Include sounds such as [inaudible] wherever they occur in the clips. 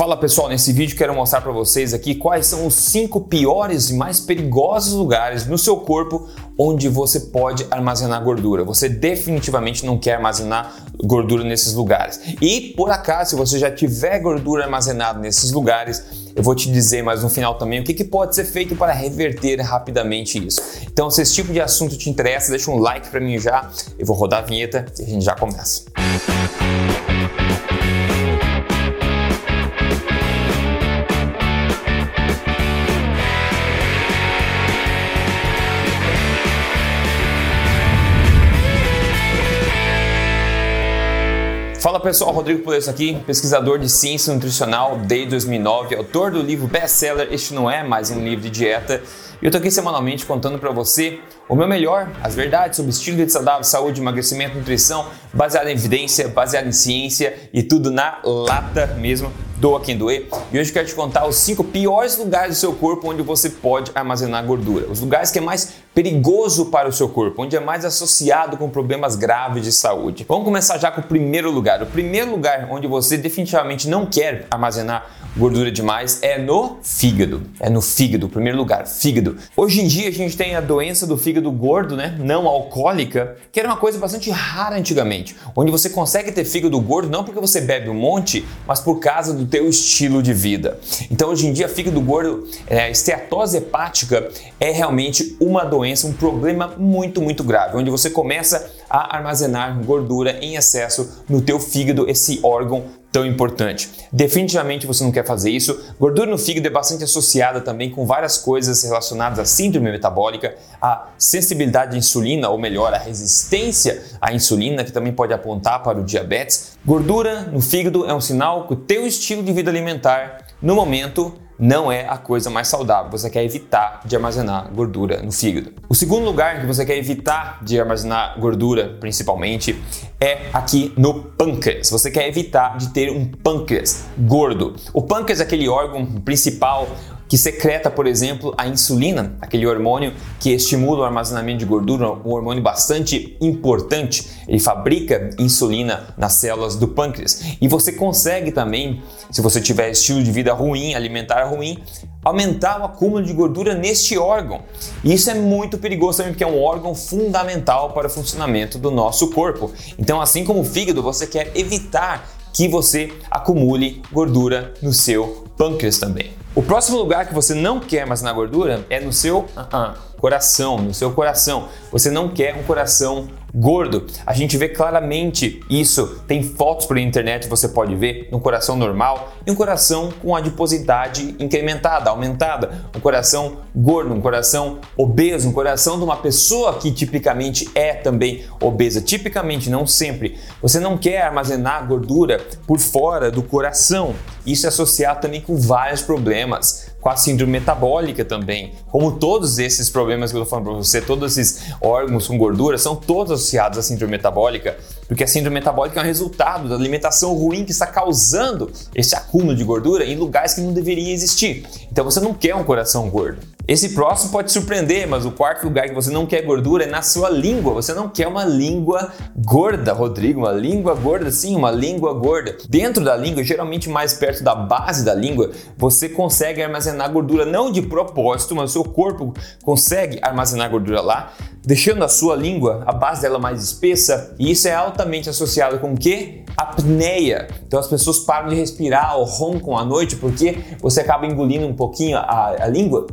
Fala pessoal, nesse vídeo quero mostrar para vocês aqui quais são os cinco piores e mais perigosos lugares no seu corpo onde você pode armazenar gordura. Você definitivamente não quer armazenar gordura nesses lugares. E por acaso, se você já tiver gordura armazenada nesses lugares, eu vou te dizer mais no final também o que, que pode ser feito para reverter rapidamente isso. Então, se esse tipo de assunto te interessa, deixa um like para mim já. Eu vou rodar a vinheta e a gente já começa. Fala pessoal, Rodrigo Polesso aqui, pesquisador de ciência nutricional desde 2009, autor do livro best-seller Este Não É Mais Um Livro de Dieta. E eu tô aqui semanalmente contando para você o meu melhor, as verdades sobre estilo de vida saudável, saúde, emagrecimento, nutrição, baseado em evidência, baseado em ciência e tudo na lata mesmo doa quem doer. E hoje eu quero te contar os cinco piores lugares do seu corpo onde você pode armazenar gordura. Os lugares que é mais perigoso para o seu corpo, onde é mais associado com problemas graves de saúde. Vamos começar já com o primeiro lugar. O primeiro lugar onde você definitivamente não quer armazenar gordura demais é no fígado. É no fígado, primeiro lugar, fígado. Hoje em dia a gente tem a doença do fígado gordo, né? Não alcoólica, que era uma coisa bastante rara antigamente, onde você consegue ter fígado gordo não porque você bebe um monte, mas por causa do teu estilo de vida. Então, hoje em dia, fígado gordo, é, esteatose hepática é realmente uma doença, um problema muito, muito grave, onde você começa a armazenar gordura em excesso no teu fígado, esse órgão tão importante. Definitivamente você não quer fazer isso. Gordura no fígado é bastante associada também com várias coisas relacionadas à síndrome metabólica, à sensibilidade à insulina, ou melhor, à resistência à insulina, que também pode apontar para o diabetes. Gordura no fígado é um sinal que o teu estilo de vida alimentar no momento não é a coisa mais saudável. Você quer evitar de armazenar gordura no fígado. O segundo lugar que você quer evitar de armazenar gordura, principalmente, é aqui no pâncreas. Você quer evitar de ter um pâncreas gordo. O pâncreas é aquele órgão principal que secreta, por exemplo, a insulina, aquele hormônio que estimula o armazenamento de gordura, um hormônio bastante importante. Ele fabrica insulina nas células do pâncreas. E você consegue também, se você tiver estilo de vida ruim, alimentar ruim, aumentar o acúmulo de gordura neste órgão. E isso é muito perigoso também, porque é um órgão fundamental para o funcionamento do nosso corpo. Então, assim como o fígado, você quer evitar que você acumule gordura no seu pâncreas também. O próximo lugar que você não quer armazenar gordura é no seu uh -uh, coração, no seu coração. Você não quer um coração gordo. A gente vê claramente isso. Tem fotos pela internet, você pode ver, um coração normal e um coração com adiposidade incrementada, aumentada. Um coração gordo, um coração obeso, um coração de uma pessoa que tipicamente é também obesa. Tipicamente, não sempre. Você não quer armazenar gordura por fora do coração. Isso é associado também com vários problemas com a síndrome metabólica também. Como todos esses problemas que eu estou falando para você, todos esses órgãos com gordura, são todos associados à síndrome metabólica, porque a síndrome metabólica é um resultado da alimentação ruim que está causando esse acúmulo de gordura em lugares que não deveria existir. Então você não quer um coração gordo. Esse próximo pode surpreender, mas o quarto lugar que você não quer gordura é na sua língua. Você não quer uma língua gorda, Rodrigo, uma língua gorda, sim, uma língua gorda. Dentro da língua, geralmente mais perto da base da língua, você consegue armazenar gordura não de propósito, mas o seu corpo consegue armazenar gordura lá, deixando a sua língua, a base dela mais espessa, e isso é altamente associado com o que? Apneia. Então as pessoas param de respirar ou roncam à noite porque você acaba engolindo um pouquinho a, a língua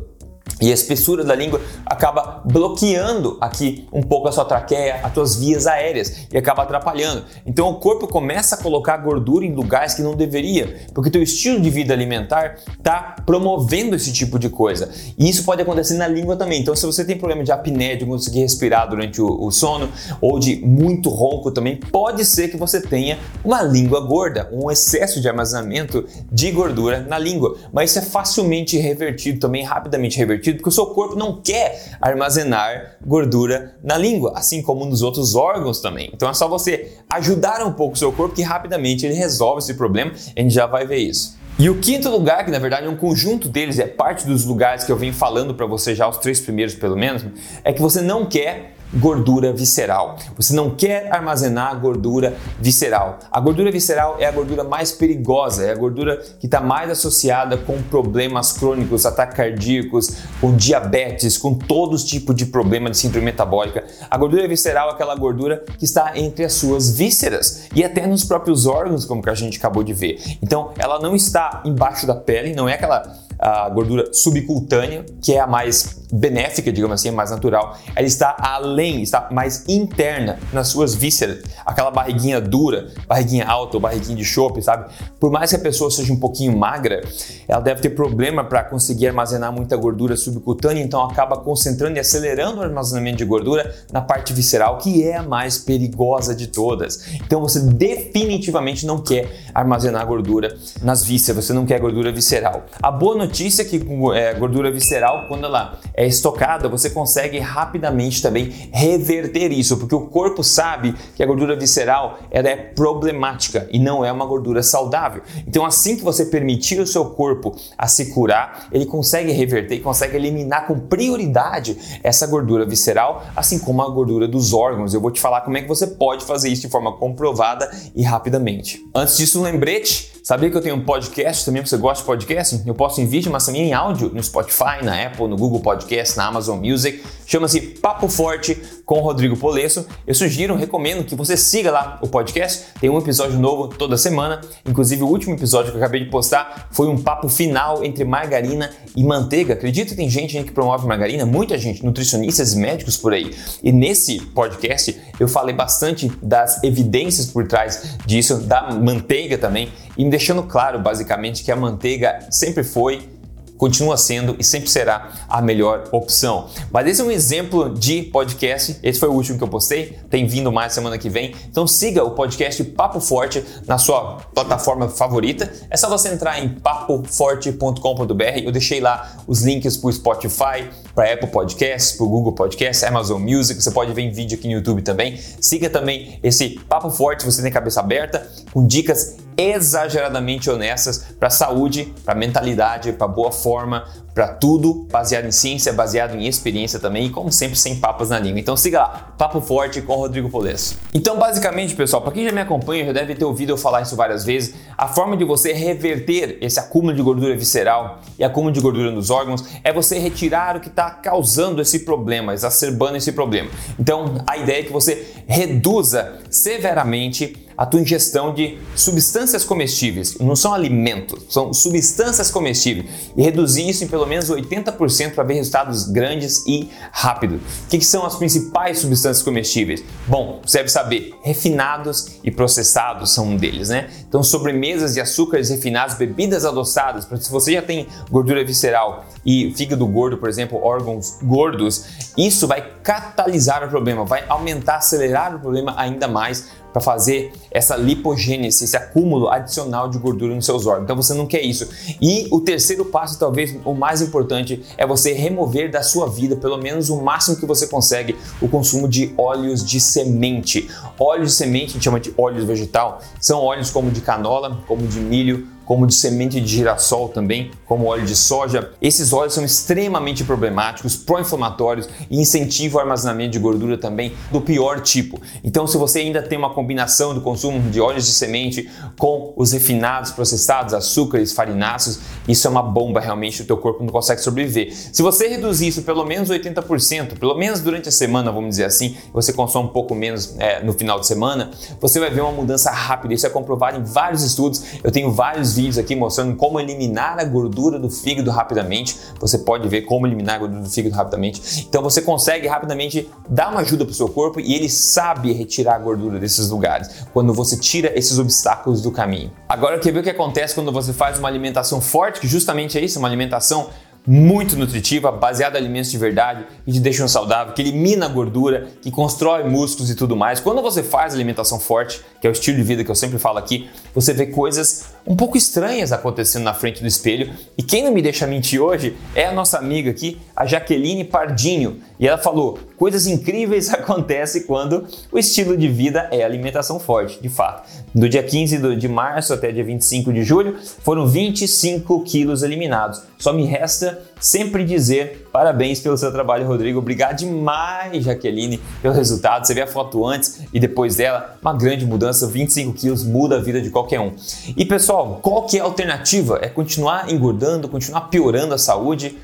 e a espessura da língua acaba bloqueando aqui um pouco a sua traqueia, as suas vias aéreas e acaba atrapalhando. Então o corpo começa a colocar gordura em lugares que não deveria, porque teu estilo de vida alimentar está promovendo esse tipo de coisa. E isso pode acontecer na língua também. Então se você tem problema de apneia, de conseguir respirar durante o, o sono ou de muito ronco também, pode ser que você tenha uma língua gorda, um excesso de armazenamento de gordura na língua. Mas isso é facilmente revertido também, rapidamente revertido porque o seu corpo não quer armazenar gordura na língua, assim como nos outros órgãos também. Então é só você ajudar um pouco o seu corpo que rapidamente ele resolve esse problema, a gente já vai ver isso. E o quinto lugar, que na verdade é um conjunto deles, é parte dos lugares que eu venho falando para você já, os três primeiros pelo menos, é que você não quer gordura visceral. Você não quer armazenar gordura visceral. A gordura visceral é a gordura mais perigosa, é a gordura que está mais associada com problemas crônicos, ataques cardíacos, com diabetes, com todos os tipos de problema de síndrome metabólica. A gordura visceral é aquela gordura que está entre as suas vísceras e até nos próprios órgãos, como que a gente acabou de ver. Então, ela não está embaixo da pele, não é aquela a gordura subcutânea, que é a mais benéfica, digamos assim, a mais natural, ela está além, está mais interna nas suas vísceras. Aquela barriguinha dura, barriguinha alta ou barriguinha de chope, sabe? Por mais que a pessoa seja um pouquinho magra, ela deve ter problema para conseguir armazenar muita gordura subcutânea, então acaba concentrando e acelerando o armazenamento de gordura na parte visceral, que é a mais perigosa de todas. Então você definitivamente não quer armazenar gordura nas vísceras, você não quer gordura visceral. A boa notícia que é, gordura visceral, quando ela é estocada, você consegue rapidamente também reverter isso, porque o corpo sabe que a gordura visceral ela é problemática e não é uma gordura saudável. Então, assim que você permitir o seu corpo a se curar, ele consegue reverter e consegue eliminar com prioridade essa gordura visceral, assim como a gordura dos órgãos. Eu vou te falar como é que você pode fazer isso de forma comprovada e rapidamente. Antes disso, um lembrete Sabia que eu tenho um podcast também? Você gosta de podcast? Eu posto em vídeo, mas também em áudio no Spotify, na Apple, no Google Podcast, na Amazon Music. Chama-se Papo Forte com Rodrigo Polesso. Eu sugiro, recomendo que você siga lá o podcast. Tem um episódio novo toda semana. Inclusive, o último episódio que eu acabei de postar foi um papo final entre margarina e manteiga. Acredito que tem gente que promove margarina, muita gente, nutricionistas e médicos por aí. E nesse podcast eu falei bastante das evidências por trás disso, da manteiga também e me deixando claro, basicamente, que a manteiga sempre foi continua sendo e sempre será a melhor opção. Mas esse é um exemplo de podcast. Esse foi o último que eu postei. Tem vindo mais semana que vem. Então siga o podcast Papo Forte na sua plataforma favorita. É só você entrar em papoforte.com.br. Eu deixei lá os links para o Spotify, para Apple Podcasts, para o Google Podcasts, Amazon Music. Você pode ver em vídeo aqui no YouTube também. Siga também esse Papo Forte. Você tem cabeça aberta com dicas exageradamente honestas para a saúde, para a mentalidade, para boa forma, para tudo baseado em ciência, baseado em experiência também e como sempre sem papas na língua. Então siga lá, Papo Forte com Rodrigo Polesso. Então basicamente, pessoal, para quem já me acompanha, já deve ter ouvido eu falar isso várias vezes, a forma de você reverter esse acúmulo de gordura visceral e acúmulo de gordura nos órgãos é você retirar o que está causando esse problema, exacerbando esse problema. Então a ideia é que você reduza severamente a tua ingestão de substâncias comestíveis. Não são alimentos, são substâncias comestíveis. E reduzir isso em pelo menos 80% para ver resultados grandes e rápidos. O que, que são as principais substâncias comestíveis? Bom, você deve saber, refinados e processados são um deles, né? Então, sobremesas de açúcares refinados, bebidas adoçadas, se você já tem gordura visceral e fígado gordo, por exemplo, órgãos gordos, isso vai catalisar o problema, vai aumentar, acelerar o problema ainda mais para fazer essa lipogênese, esse acúmulo adicional de gordura nos seus órgãos. Então você não quer isso. E o terceiro passo, talvez o mais importante, é você remover da sua vida, pelo menos o máximo que você consegue, o consumo de óleos de semente. Óleos de semente, a gente chama de óleos vegetal, são óleos como de canola, como de milho, como de semente de girassol também, como óleo de soja. Esses óleos são extremamente problemáticos, pró-inflamatórios e incentivam o armazenamento de gordura também do pior tipo. Então, se você ainda tem uma combinação do consumo de óleos de semente com os refinados, processados, açúcares, farináceos, isso é uma bomba realmente, o teu corpo não consegue sobreviver. Se você reduzir isso pelo menos 80%, pelo menos durante a semana, vamos dizer assim, você consome um pouco menos é, no final de semana, você vai ver uma mudança rápida. Isso é comprovado em vários estudos. Eu tenho vários vídeos aqui mostrando como eliminar a gordura do fígado rapidamente. Você pode ver como eliminar a gordura do fígado rapidamente. Então você consegue rapidamente dar uma ajuda para o seu corpo e ele sabe retirar a gordura desses lugares quando você tira esses obstáculos do caminho. Agora quer ver o que acontece quando você faz uma alimentação forte, que justamente é isso, uma alimentação muito nutritiva, baseada em alimentos de verdade, que te deixam saudável, que elimina a gordura, que constrói músculos e tudo mais. Quando você faz alimentação forte, que é o estilo de vida que eu sempre falo aqui, você vê coisas um pouco estranhas acontecendo na frente do espelho. E quem não me deixa mentir hoje é a nossa amiga aqui, a Jaqueline Pardinho. E ela falou: coisas incríveis [laughs] acontecem quando o estilo de vida é alimentação forte, de fato. Do dia 15 de março até dia 25 de julho, foram 25 quilos eliminados. Só me resta sempre dizer parabéns pelo seu trabalho, Rodrigo. Obrigado demais, Jaqueline, pelo resultado. Você vê a foto antes e depois dela, uma grande mudança, 25 quilos muda a vida de qualquer um. E pessoal, qual que é a alternativa? É continuar engordando, continuar piorando a saúde?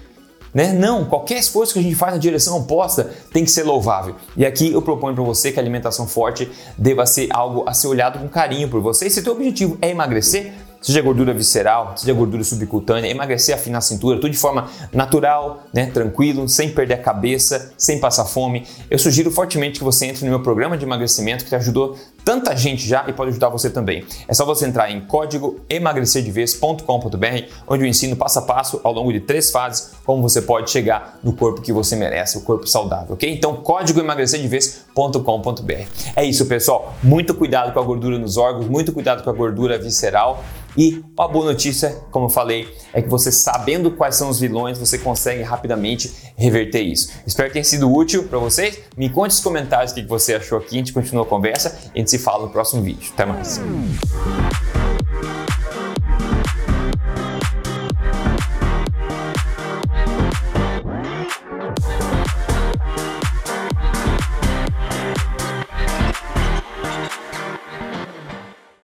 Né? Não, qualquer esforço que a gente faz na direção oposta tem que ser louvável. E aqui eu proponho para você que a alimentação forte deva ser algo a ser olhado com carinho por você. E se o teu objetivo é emagrecer, seja gordura visceral, seja gordura subcutânea, emagrecer, afinar a cintura, tudo de forma natural, né, tranquilo, sem perder a cabeça, sem passar fome. Eu sugiro fortemente que você entre no meu programa de emagrecimento que te ajudou tanta gente já e pode ajudar você também. É só você entrar em código emagrecerdevez.com.br, onde eu ensino passo a passo ao longo de três fases como você pode chegar no corpo que você merece, o corpo saudável, ok? Então, código emagrecerdevez.com.br. É isso, pessoal. Muito cuidado com a gordura nos órgãos, muito cuidado com a gordura visceral. E a boa notícia, como eu falei, é que você sabendo quais são os vilões, você consegue rapidamente reverter isso. Espero que tenha sido útil para vocês. Me conte nos comentários o que você achou aqui. A gente continua a conversa a gente se fala no próximo vídeo. Até mais.